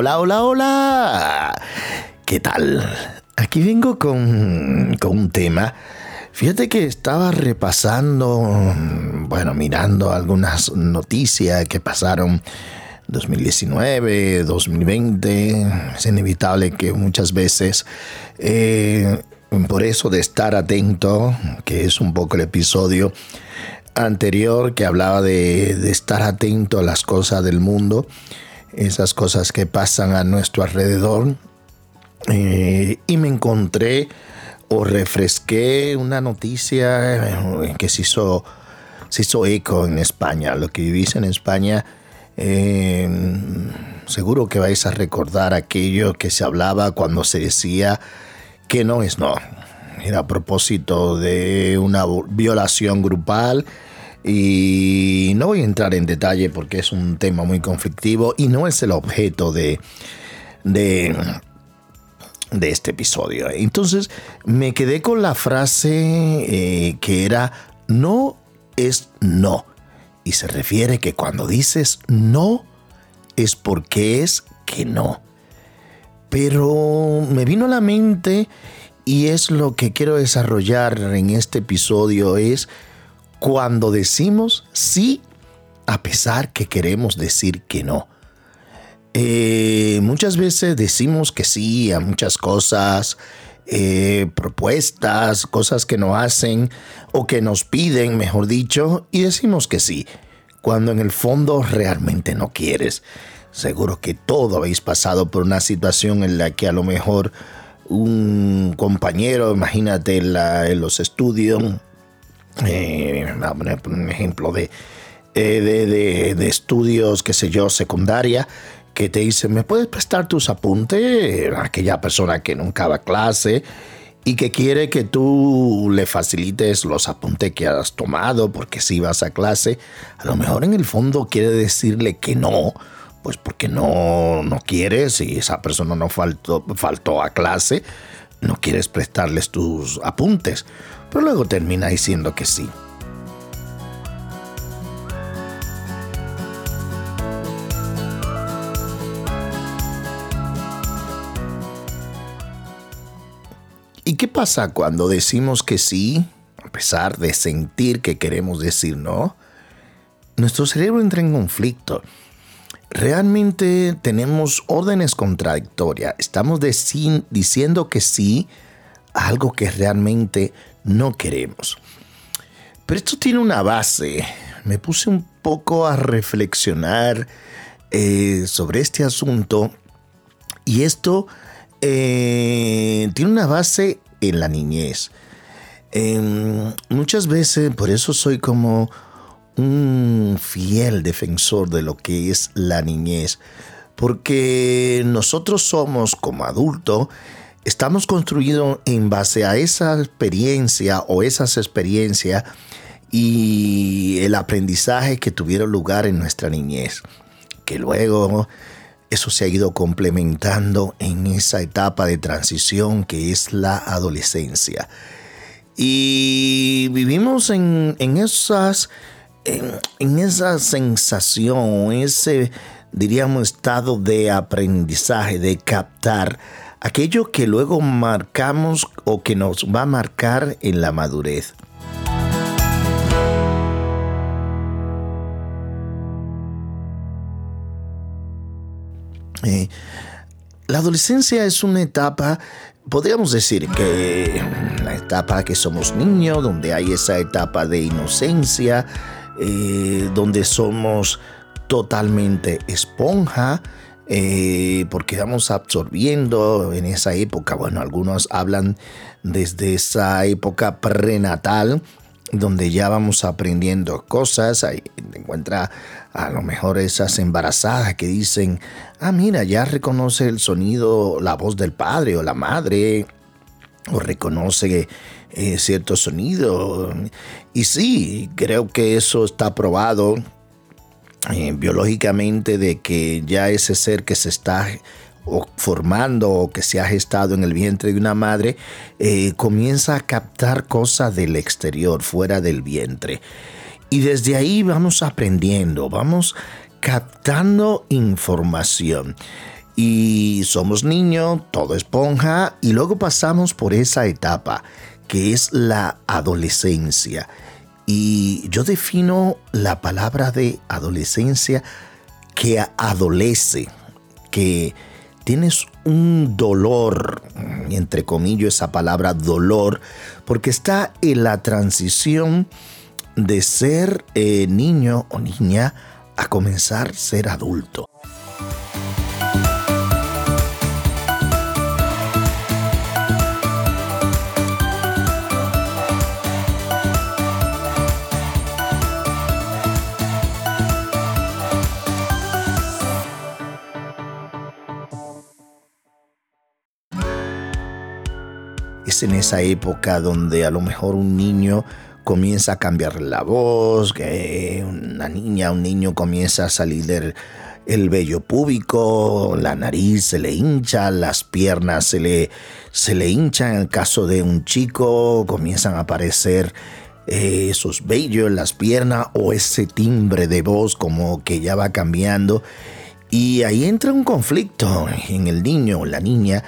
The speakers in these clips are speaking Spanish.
Hola, hola, hola. ¿Qué tal? Aquí vengo con, con un tema. Fíjate que estaba repasando, bueno, mirando algunas noticias que pasaron 2019, 2020. Es inevitable que muchas veces, eh, por eso de estar atento, que es un poco el episodio anterior que hablaba de, de estar atento a las cosas del mundo, esas cosas que pasan a nuestro alrededor. Eh, y me encontré o refresqué una noticia eh, que se hizo, se hizo eco en España. Lo que vivís en España, eh, seguro que vais a recordar aquello que se hablaba cuando se decía que no es no. Era a propósito de una violación grupal y no voy a entrar en detalle porque es un tema muy conflictivo y no es el objeto de, de, este episodio. Entonces me quedé con la frase eh, que era no es no. Y se refiere que cuando dices no es porque es que no. Pero me vino a la mente y es lo que quiero desarrollar en este episodio es cuando decimos sí a pesar que queremos decir que no. Eh, muchas veces decimos que sí a muchas cosas, eh, propuestas, cosas que nos hacen o que nos piden, mejor dicho, y decimos que sí, cuando en el fondo realmente no quieres. Seguro que todo habéis pasado por una situación en la que a lo mejor un compañero, imagínate en los estudios, eh, a poner un ejemplo eh, de, de, estudios, qué sé yo, secundaria, que te dice, ¿me puedes prestar tus apuntes? Aquella persona que nunca va a clase y que quiere que tú le facilites los apuntes que has tomado, porque si vas a clase, a lo mejor en el fondo quiere decirle que no, pues porque no, no quieres y esa persona no faltó, faltó a clase, no quieres prestarles tus apuntes pero luego termina diciendo que sí. ¿Y qué pasa cuando decimos que sí, a pesar de sentir que queremos decir no? Nuestro cerebro entra en conflicto. Realmente tenemos órdenes contradictorias. Estamos diciendo que sí a algo que realmente no queremos. Pero esto tiene una base. Me puse un poco a reflexionar eh, sobre este asunto y esto eh, tiene una base en la niñez. Em, muchas veces, por eso soy como un fiel defensor de lo que es la niñez, porque nosotros somos como adultos estamos construidos en base a esa experiencia o esas experiencias y el aprendizaje que tuvieron lugar en nuestra niñez, que luego eso se ha ido complementando en esa etapa de transición que es la adolescencia. Y vivimos en, esas, en, en esa sensación, ese, diríamos, estado de aprendizaje, de captar aquello que luego marcamos o que nos va a marcar en la madurez. Eh, la adolescencia es una etapa, podríamos decir que la etapa que somos niños, donde hay esa etapa de inocencia, eh, donde somos totalmente esponja, eh, porque vamos absorbiendo en esa época, bueno, algunos hablan desde esa época prenatal, donde ya vamos aprendiendo cosas, ahí encuentra a lo mejor esas embarazadas que dicen, ah, mira, ya reconoce el sonido, la voz del padre o la madre, o reconoce eh, cierto sonido. Y sí, creo que eso está probado eh, biológicamente de que ya ese ser que se está formando o que se ha gestado en el vientre de una madre eh, comienza a captar cosas del exterior, fuera del vientre. Y desde ahí vamos aprendiendo, vamos captando información. y somos niños, todo esponja, y luego pasamos por esa etapa que es la adolescencia. Y yo defino la palabra de adolescencia que adolece, que tienes un dolor, entre comillas esa palabra dolor, porque está en la transición de ser eh, niño o niña a comenzar a ser adulto. Es en esa época donde a lo mejor un niño comienza a cambiar la voz, que una niña, un niño comienza a salir el vello púbico, la nariz se le hincha, las piernas se le, se le hinchan. En el caso de un chico, comienzan a aparecer eh, esos vellos en las piernas o ese timbre de voz como que ya va cambiando. Y ahí entra un conflicto en el niño o la niña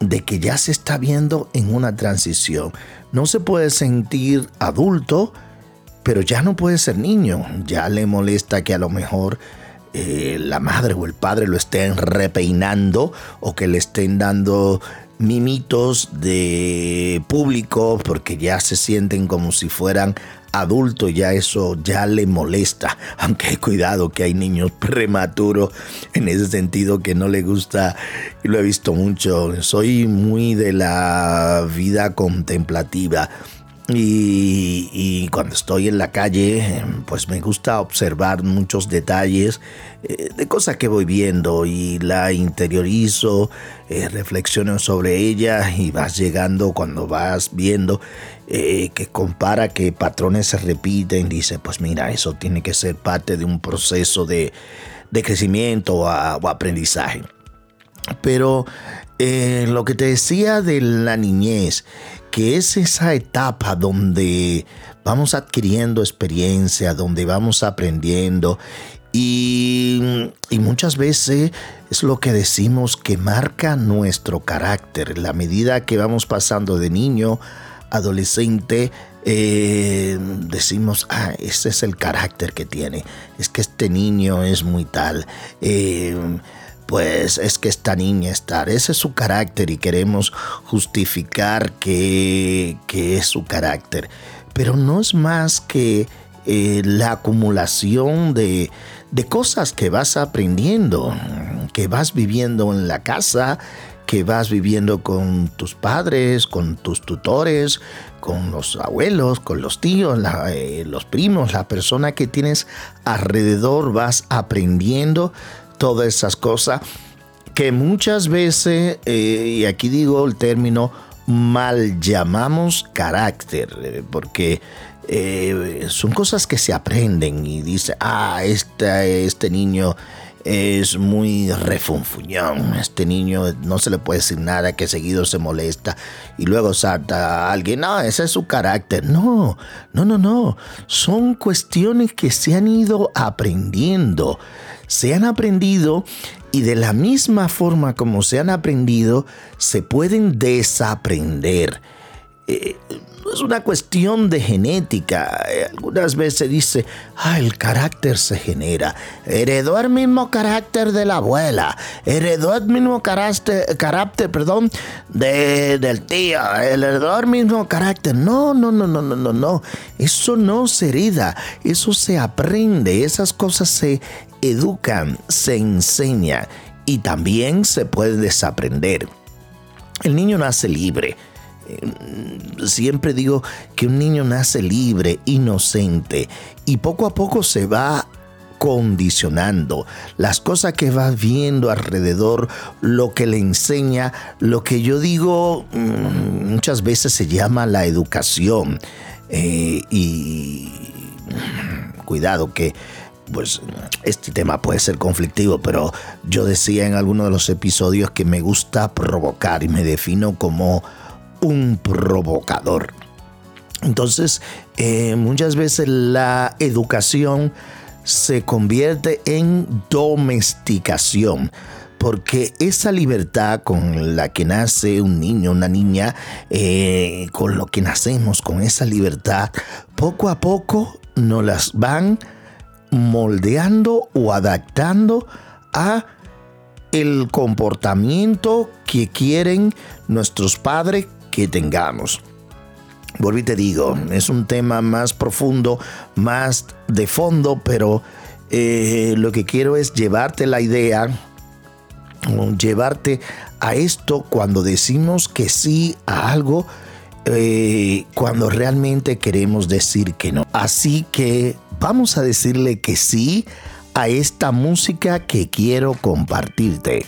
de que ya se está viendo en una transición. No se puede sentir adulto, pero ya no puede ser niño. Ya le molesta que a lo mejor eh, la madre o el padre lo estén repeinando o que le estén dando mimitos de público porque ya se sienten como si fueran adulto ya eso ya le molesta, aunque cuidado que hay niños prematuros en ese sentido que no le gusta y lo he visto mucho. Soy muy de la vida contemplativa. Y, cuando estoy en la calle, pues me gusta observar muchos detalles eh, de cosas que voy viendo y la interiorizo, eh, reflexiono sobre ella y vas llegando cuando vas viendo eh, que compara que patrones se repiten, dice, pues mira, eso tiene que ser parte de un proceso de, crecimiento o, aprendizaje. Pero lo que te decía de la niñez, que es esa etapa donde vamos adquiriendo experiencia, donde vamos aprendiendo y, muchas veces es lo que decimos que marca nuestro carácter. La medida que vamos pasando de niño, adolescente, eh, decimos, ah, ese es el carácter que tiene. Es que este niño es muy tal. Eh, pues es que esta niña está, ese es su carácter y queremos justificar que, es su carácter. Pero no es más que eh, la acumulación de, de cosas que vas aprendiendo, que vas viviendo en la casa, que vas viviendo con tus padres, con tus tutores, con los abuelos, con los tíos, eh, los primos, la persona que tienes alrededor, vas aprendiendo todas esas cosas que muchas veces, eh, y aquí digo el término, mal llamamos carácter, eh, porque eh, son cosas que se aprenden y dice, ah, este, este niño es muy refunfuñón. Este niño no se le puede decir nada que seguido se molesta y luego salta a alguien. No, ese es su carácter. No, no, no, no. Son cuestiones que se han ido aprendiendo. Se han aprendido y de la misma forma como se han aprendido, se pueden desaprender. Eh, es una cuestión de genética. Eh, algunas veces dice, ah, el carácter se genera. Heredó el mismo carácter de la abuela. Heredó el mismo carácter, carácter perdón, de, del tío. Heredó el mismo carácter. No, no, no, no, no, no, no. Eso no se hereda. Eso se aprende. Esas cosas se educan, se enseña y también se puede desaprender. El niño nace libre siempre digo que un niño nace libre, inocente, y poco a poco se va condicionando las cosas que va viendo alrededor, lo que le enseña, lo que yo digo mm, muchas veces se llama la educación. Eh, y cuidado que pues este tema puede ser conflictivo, pero yo decía en alguno de los episodios que me gusta provocar y me defino como un provocador. Entonces, eh, muchas veces la educación se convierte en domesticación. porque esa libertad con la que nace un niño, una niña, eh, con lo que nacemos, con esa libertad, poco a poco nos las van moldeando o adaptando a el comportamiento que quieren nuestros padres que tengamos. Volví te digo, es un tema más profundo, más de fondo, pero eh, lo que quiero es llevarte la idea, llevarte a esto cuando decimos que sí a algo, eh, cuando realmente queremos decir que no. Así que vamos a decirle que sí a esta música que quiero compartirte.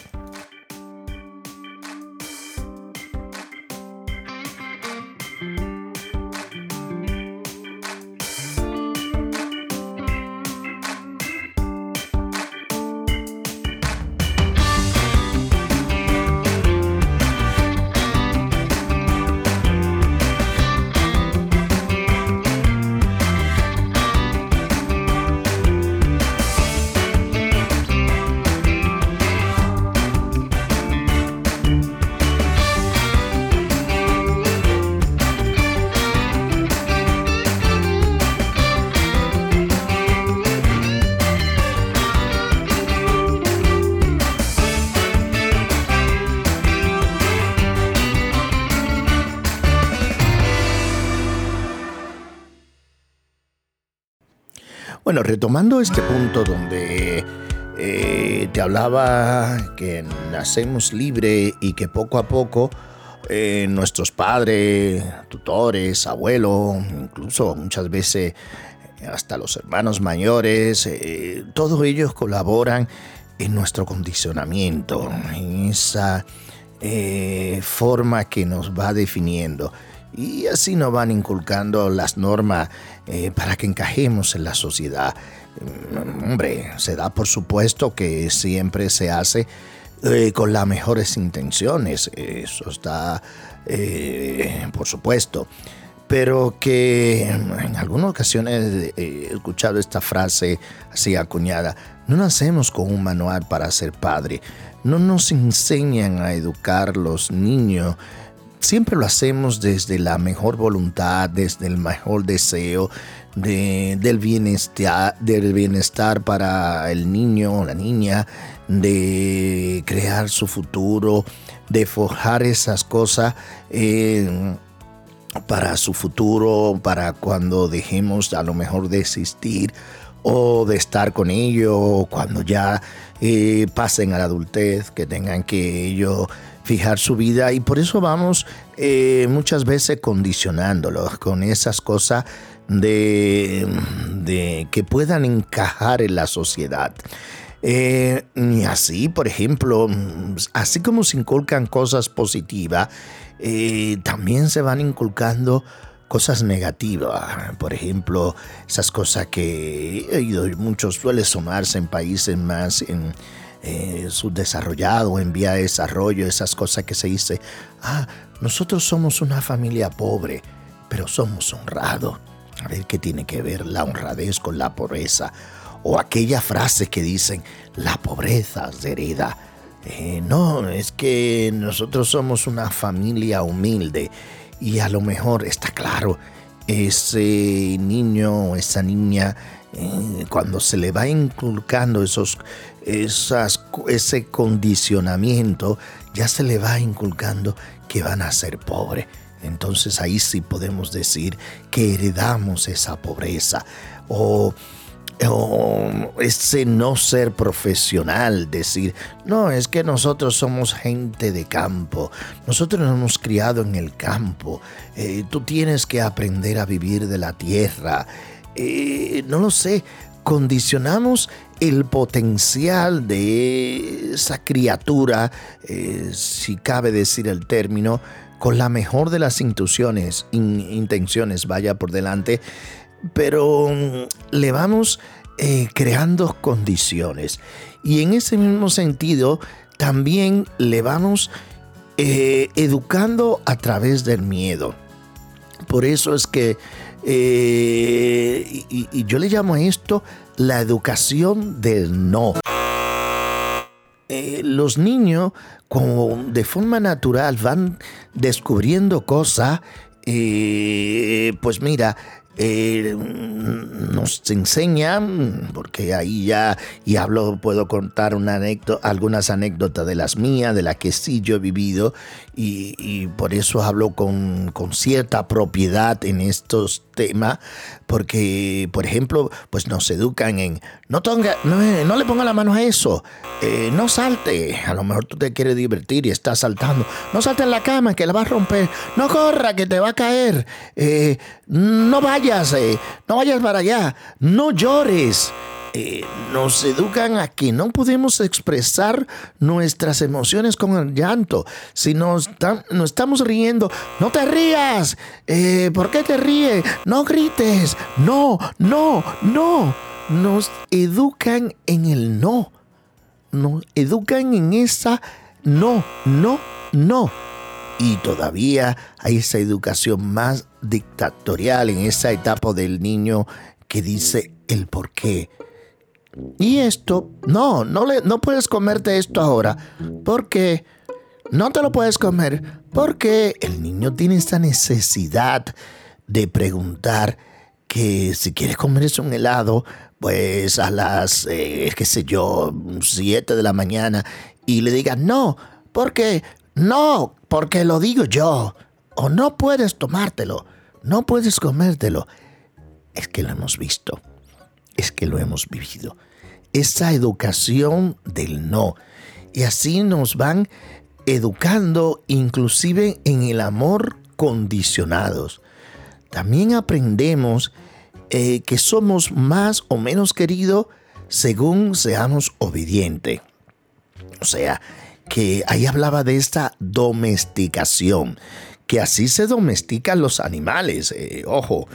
Bueno, retomando este punto donde eh, te hablaba que nacemos libre y que poco a poco eh, nuestros padres, tutores, abuelos, incluso muchas veces hasta los hermanos mayores, eh, todos ellos colaboran en nuestro condicionamiento, en esa forma que nos va definiendo. Y así nos van inculcando las normas eh, para que encajemos en la sociedad. Mm, hombre, se da por supuesto que siempre se hace eh, con las mejores intenciones, eso está eh, por supuesto. Pero que en algunas ocasiones he escuchado esta frase así acuñada, no nacemos con un manual para ser padre, no nos enseñan a educar los niños siempre lo hacemos desde la mejor voluntad, desde el mejor deseo del, bienestar, del bienestar para el niño o la niña, de crear su futuro, de forjar esas cosas. Eh, para su futuro, para cuando dejemos a lo mejor de existir o de estar con ellos, cuando ya eh, pasen a la adultez, que tengan que ellos fijar su vida y por eso vamos eh, muchas veces condicionándolos con esas cosas de, que puedan encajar en la sociedad. Eh, y así, por ejemplo, así como se inculcan cosas positivas, eh, también se van inculcando cosas negativas. Por ejemplo, esas cosas que muchos suele sumarse en países más eh, subdesarrollado, en vía de desarrollo, esas cosas que se dice, ah, nosotros somos una familia pobre, pero somos honrados. A ver qué tiene que ver la honradez con la pobreza. O aquella frase que dicen, la pobreza se hereda. Eh, no, es que nosotros somos una familia humilde y a lo mejor está claro, ese niño o esa niña, eh, cuando se le va inculcando esos esas, ese condicionamiento, ya se le va inculcando que van a ser pobres. Entonces ahí sí podemos decir que heredamos esa pobreza o, ese no ser profesional, decir, no, es que nosotros somos gente de campo, nosotros nos hemos criado en el campo, eh, tú tienes que aprender a vivir de la tierra, eh, no lo sé, condicionamos el potencial de esa criatura, eh, si cabe decir el término, con la mejor de las intenciones, intenciones vaya por delante, pero mm, le vamos eh, creando condiciones. Y en ese mismo sentido, también le vamos eh, educando a través del miedo. Por eso es que y, y, yo le llamo a esto la educación del no. eh, los niños, como de forma natural, van descubriendo cosas, eh, pues mira, eh, nos enseñan, porque ahí ya, y hablo, puedo contar una anécdota, algunas anécdotas de las mías, de las que sí yo he vivido, y, por eso hablo con, con, cierta propiedad en estos temas, porque, por ejemplo, pues nos educan en, no, tonga, no, eh, no le ponga la mano a eso, eh, no salte, a lo mejor tú te quieres divertir y estás saltando, no salte en la cama que la vas a romper, no corra que te va a caer, no vayas eh, no vayas para allá, no llores. Eh, nos educan a que no podemos expresar nuestras emociones con el llanto. Si nos, estamos riendo, no te rías. Eh, ¿Por qué te ríes? No grites. No, no, no. Nos educan en el no. Nos educan en esa no, no, no. Y todavía hay esa educación más dictatorial en esa etapa del niño que dice el por qué. Y esto, no, no, le, no puedes comerte esto ahora. porque No te lo puedes comer. Porque el niño tiene esa necesidad de preguntar que si quieres comerse un helado, pues a las, eh, qué sé yo, 7 de la mañana, y le digas, no, porque no, porque lo digo yo. O no puedes tomártelo, no puedes comértelo. Es que lo hemos visto, es que lo hemos vivido. Esa educación del no. Y así nos van educando inclusive en el amor condicionados. También aprendemos eh, que somos más o menos queridos según seamos obedientes. O sea, que ahí hablaba de esta domesticación, que así se domestican los animales. Eh, ojo,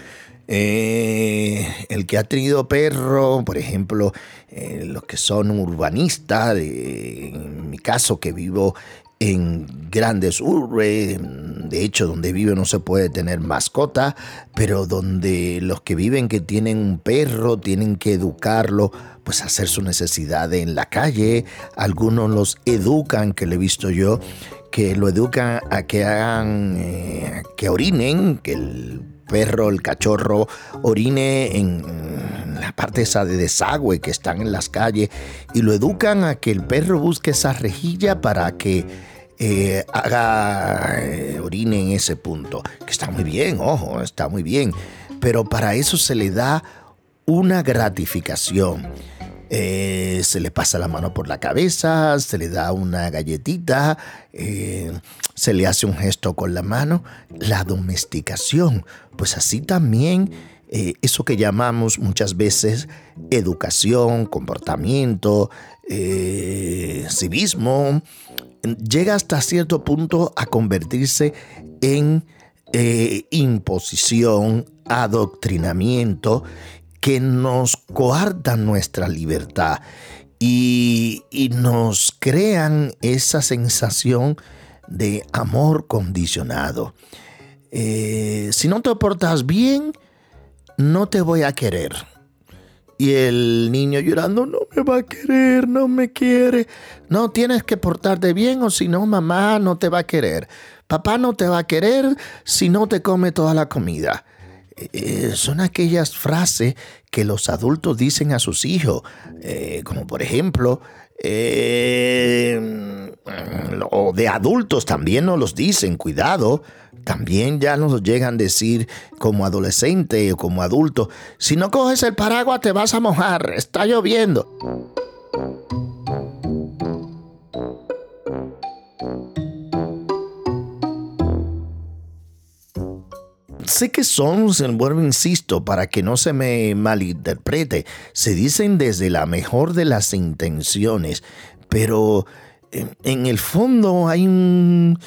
eh, el que ha tenido perro, por ejemplo, eh, los que son urbanistas, en mi caso que vivo en grandes urbes, de hecho donde vivo no se puede tener mascota, pero donde los que viven que tienen un perro tienen que educarlo, pues hacer su necesidad en la calle, algunos los educan, que lo he visto yo, que lo educan a que hagan, eh, que orinen, que el perro, el cachorro, orine en la parte esa de desagüe que están en las calles y lo educan a que el perro busque esa rejilla para que eh, haga eh, orine en ese punto, que está muy bien, ojo, está muy bien, pero para eso se le da una gratificación. Eh, se le pasa la mano por la cabeza, se le da una galletita, se le hace un gesto con la mano. La domesticación, pues así también eso que llamamos muchas veces educación, comportamiento, civismo, llega hasta cierto punto a convertirse en eh, imposición, adoctrinamiento, que nos coartan nuestra libertad y, nos crean esa sensación de amor condicionado. Eh, si no te portas bien, no te voy a querer. Y el niño llorando, no me va a querer, no me quiere. No, tienes que portarte bien o si no, mamá no te va a querer. Papá no te va a querer si no te come toda la comida. Eh, son aquellas frases que los adultos dicen a sus hijos, eh, como por ejemplo, eh, o de adultos también nos los dicen, cuidado, también ya nos llegan a decir como adolescente o como adulto, si no coges el paraguas te vas a mojar, está lloviendo. Sé que son, vuelvo insisto, para que no se me malinterprete, se dicen desde la mejor de las intenciones, pero en el fondo hay un,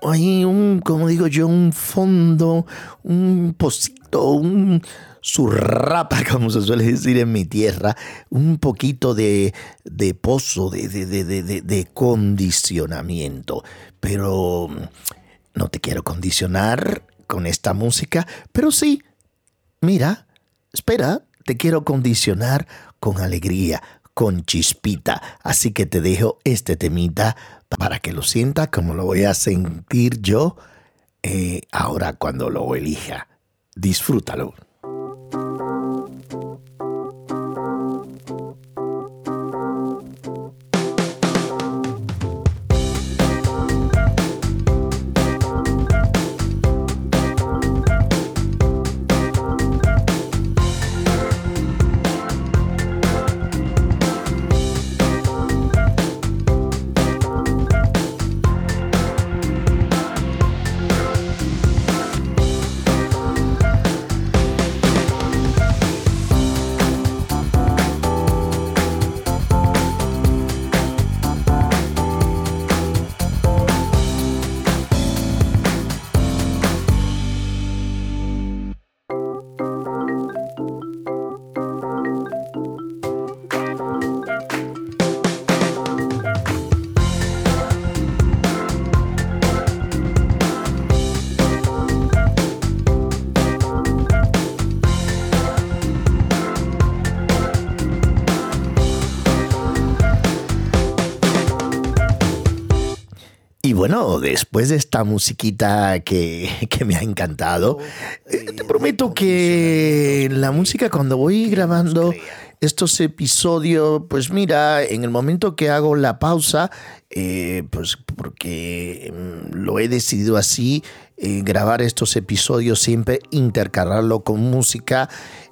hay un, como digo yo, un fondo, un pocito, un surrapa, como se suele decir en mi tierra, un poquito de, de pozo, de, de, de, de, condicionamiento. Pero no te quiero condicionar con esta música, pero sí, mira, espera, te quiero condicionar con alegría, con chispita. Así que te dejo este temita para que lo sientas como lo voy a sentir yo eh, ahora cuando lo elija. Disfrútalo. Bueno, después de esta musiquita que, me ha encantado, eh, te prometo que la música cuando voy grabando estos episodios, pues mira, en el momento que hago la pausa, eh, pues porque mm, lo he decidido así, eh, grabar estos episodios siempre, intercalarlo con música,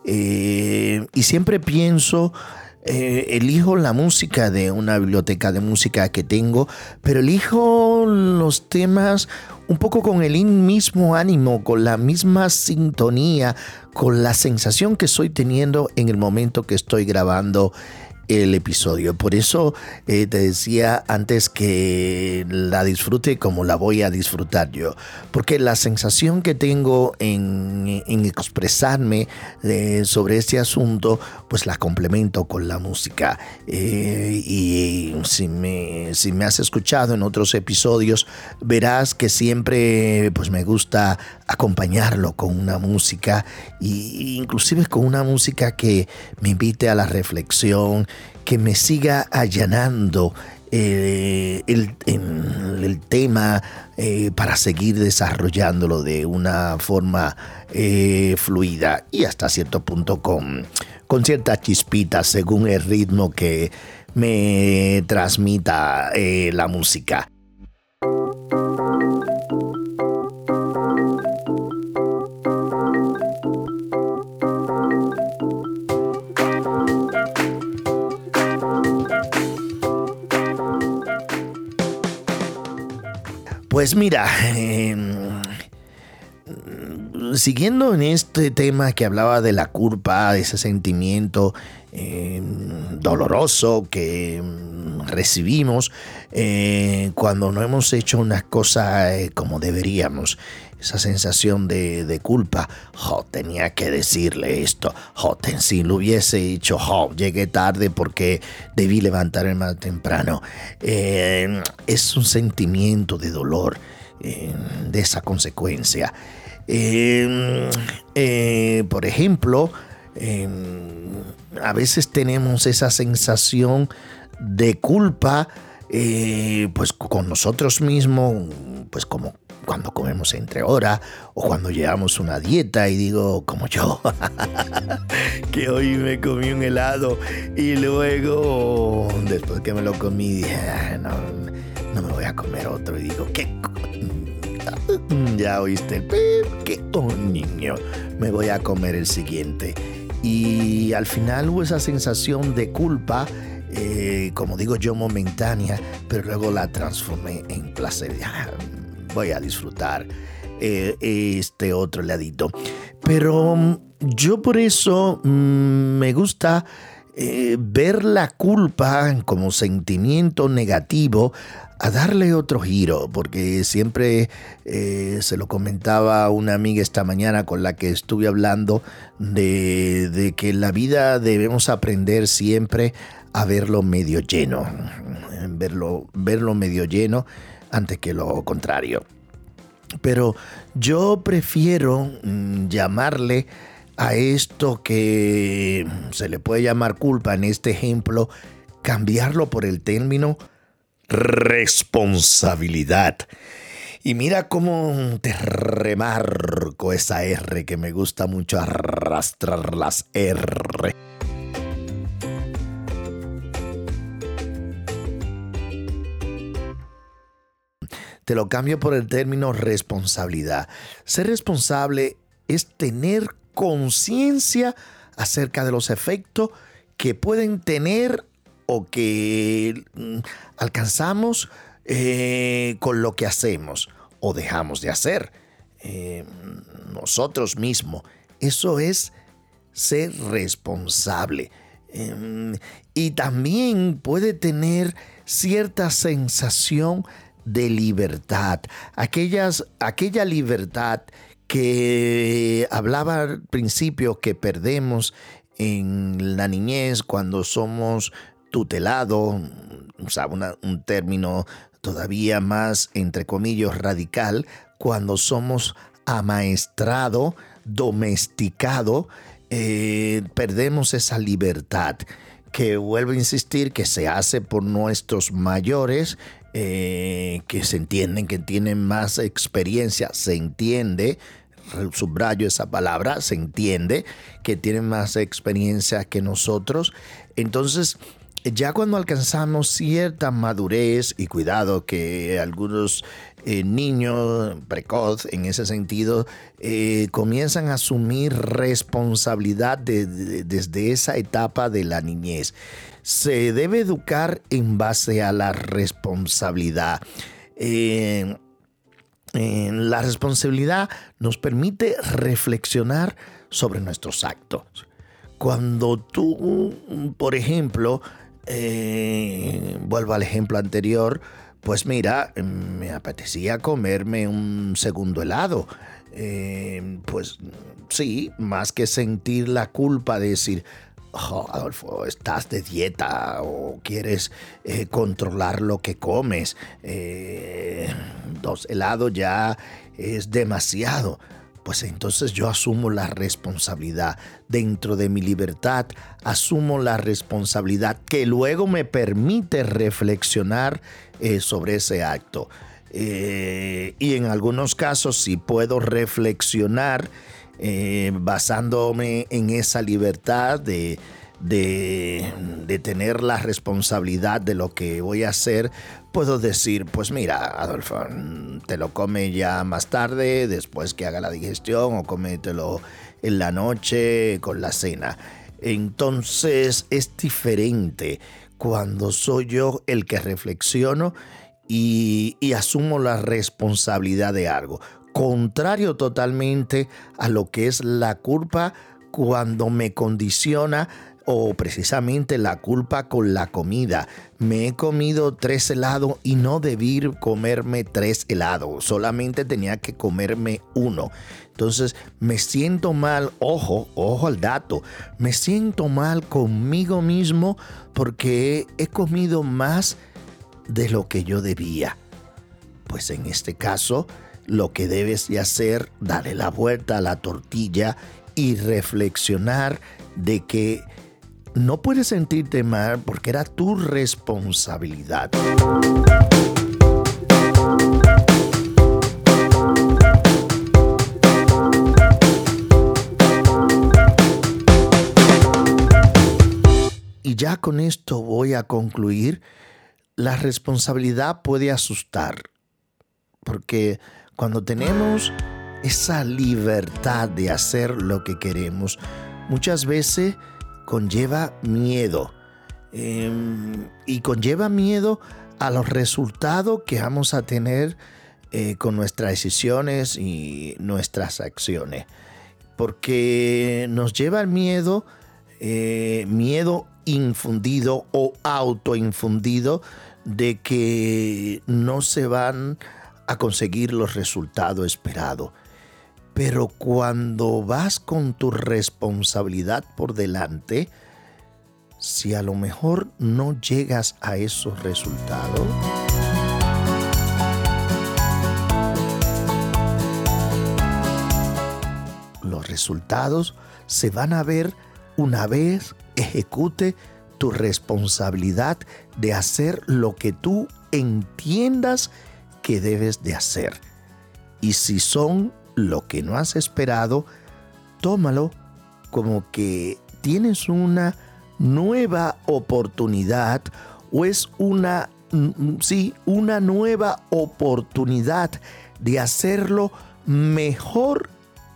y siempre pienso eh, elijo la música de una biblioteca de música que tengo, pero elijo los temas un poco con el mismo ánimo, con la misma sintonía, con la sensación que estoy teniendo en el momento que estoy grabando el episodio. Por eso eh, te decía antes que la disfrute como la voy a disfrutar yo. Porque la sensación que tengo en, expresarme eh, sobre este asunto, pues la complemento con la música. Eh, y si me, si me has escuchado en otros episodios, verás que siempre pues me gusta acompañarlo con una música e inclusive con una música que me invite a la reflexión, que me siga allanando eh, el, el, tema eh, para seguir desarrollándolo de una forma eh, fluida y hasta cierto punto con, con cierta chispita según el ritmo que me transmita la música. Pues mira, em, siguiendo en este tema que hablaba de la culpa, de ese sentimiento em, doloroso que em, recibimos eh, cuando no hemos hecho unas cosas eh, como deberíamos esa sensación de, culpa. Jo, tenía que decirle esto. Jo, si lo hubiese dicho, llegué tarde porque debí levantarme más temprano. Eh, es un sentimiento de dolor eh, de esa consecuencia. Eh, por ejemplo, a veces tenemos esa sensación de culpa pues con nosotros mismos, pues como cuando comemos entre horas o cuando llevamos una dieta y digo, como yo, que hoy me comí un helado y luego, después que me lo comí, dije, no, no me voy a comer otro. Y digo, ¿qué? Ya oíste el pip, qué niño, me voy a comer el siguiente. Y al final hubo esa sensación de culpa. Eh, como digo yo, momentánea, pero luego la transformé en placer voy a disfrutar eh, este otro ladito. Pero mm, yo por eso mm, me gusta eh, ver la culpa como sentimiento negativo a darle otro giro, porque siempre eh, se lo comentaba una amiga esta mañana con la que estuve hablando de, de que la vida debemos aprender siempre a verlo medio lleno, verlo, verlo medio lleno antes que lo contrario. Pero yo prefiero mm, llamarle a esto que se le puede llamar culpa en este ejemplo, cambiarlo por el término responsabilidad. Y mira cómo te remarco esa R que me gusta mucho arrastrar las R. Te lo cambio por el término responsabilidad. Ser responsable es tener conciencia acerca de los efectos que pueden tener o que mm, alcanzamos eh, con lo que hacemos o dejamos de hacer eh, nosotros mismos. Eso es ser responsable. Em, y también puede tener cierta sensación de libertad. Aquellas, aquella libertad que hablaba al principio que perdemos en la niñez cuando somos tutelados, un término todavía más, entre comillas, radical, cuando somos amaestrado, domesticado, eh, perdemos esa libertad que vuelvo a insistir que se hace por nuestros mayores eh, que se entienden, que tienen más experiencia, se entiende, subrayo esa palabra, se entiende que tienen más experiencia que nosotros. Entonces, ya cuando alcanzamos cierta madurez y cuidado que algunos eh, niños precoz en ese sentido eh, comienzan a asumir responsabilidad desde esa etapa de la niñez se debe educar en base a la responsabilidad. Eh, la responsabilidad nos permite reflexionar sobre nuestros actos. Cuando tú, por ejemplo, eh, vuelvo al ejemplo anterior, pues mira, me apetecía comerme un segundo helado. Eh, pues sí, más que sentir la culpa de decir, oh, Adolfo, estás de dieta o quieres eh, controlar lo que comes. Eh, dos helados ya es demasiado. Pues entonces yo asumo la responsabilidad. Dentro de mi libertad, asumo la responsabilidad que luego me permite reflexionar eh, sobre ese acto. y en algunos casos, si puedo reflexionar, eh, basándome en esa libertad de, de, tener la responsabilidad de lo que voy a hacer, puedo decir, pues mira, Adolfo, te lo come ya más tarde, después que haga la digestión, o cómetelo en la noche con la cena. Entonces es diferente cuando soy yo el que reflexiono y asumo la responsabilidad de algo contrario totalmente a lo que es la culpa cuando me condiciona o precisamente la culpa con la comida. Me he comido tres helados y no debí comerme tres helados, solamente tenía que comerme uno. Entonces me siento mal, ojo, ojo al dato, me siento mal conmigo mismo porque he comido más de lo que yo debía. Pues en este caso, lo que debes de hacer, darle la vuelta a la tortilla y reflexionar de que no puedes sentirte mal porque era tu responsabilidad. Y ya con esto voy a concluir. La responsabilidad puede asustar porque cuando tenemos esa libertad de hacer lo que queremos, muchas veces conlleva miedo. Em, y conlleva miedo a los resultados que vamos a tener eh, con nuestras decisiones y nuestras acciones. Porque nos lleva el miedo, eh, miedo infundido o autoinfundido de que no se van a conseguir los resultados esperados. Pero cuando vas con tu responsabilidad por delante, si a lo mejor no llegas a esos resultados, los resultados se van a ver una vez ejecute tu responsabilidad de hacer lo que tú entiendas que debes de hacer. Y si son lo que no has esperado, tómalo como que tienes una nueva oportunidad o es una sí, una nueva oportunidad de hacerlo mejor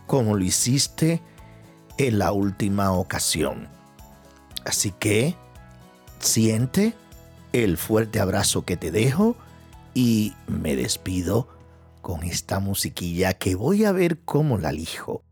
como lo hiciste en la última ocasión. Así que siente el fuerte abrazo que te dejo y me despido con esta musiquilla que voy a ver cómo la elijo.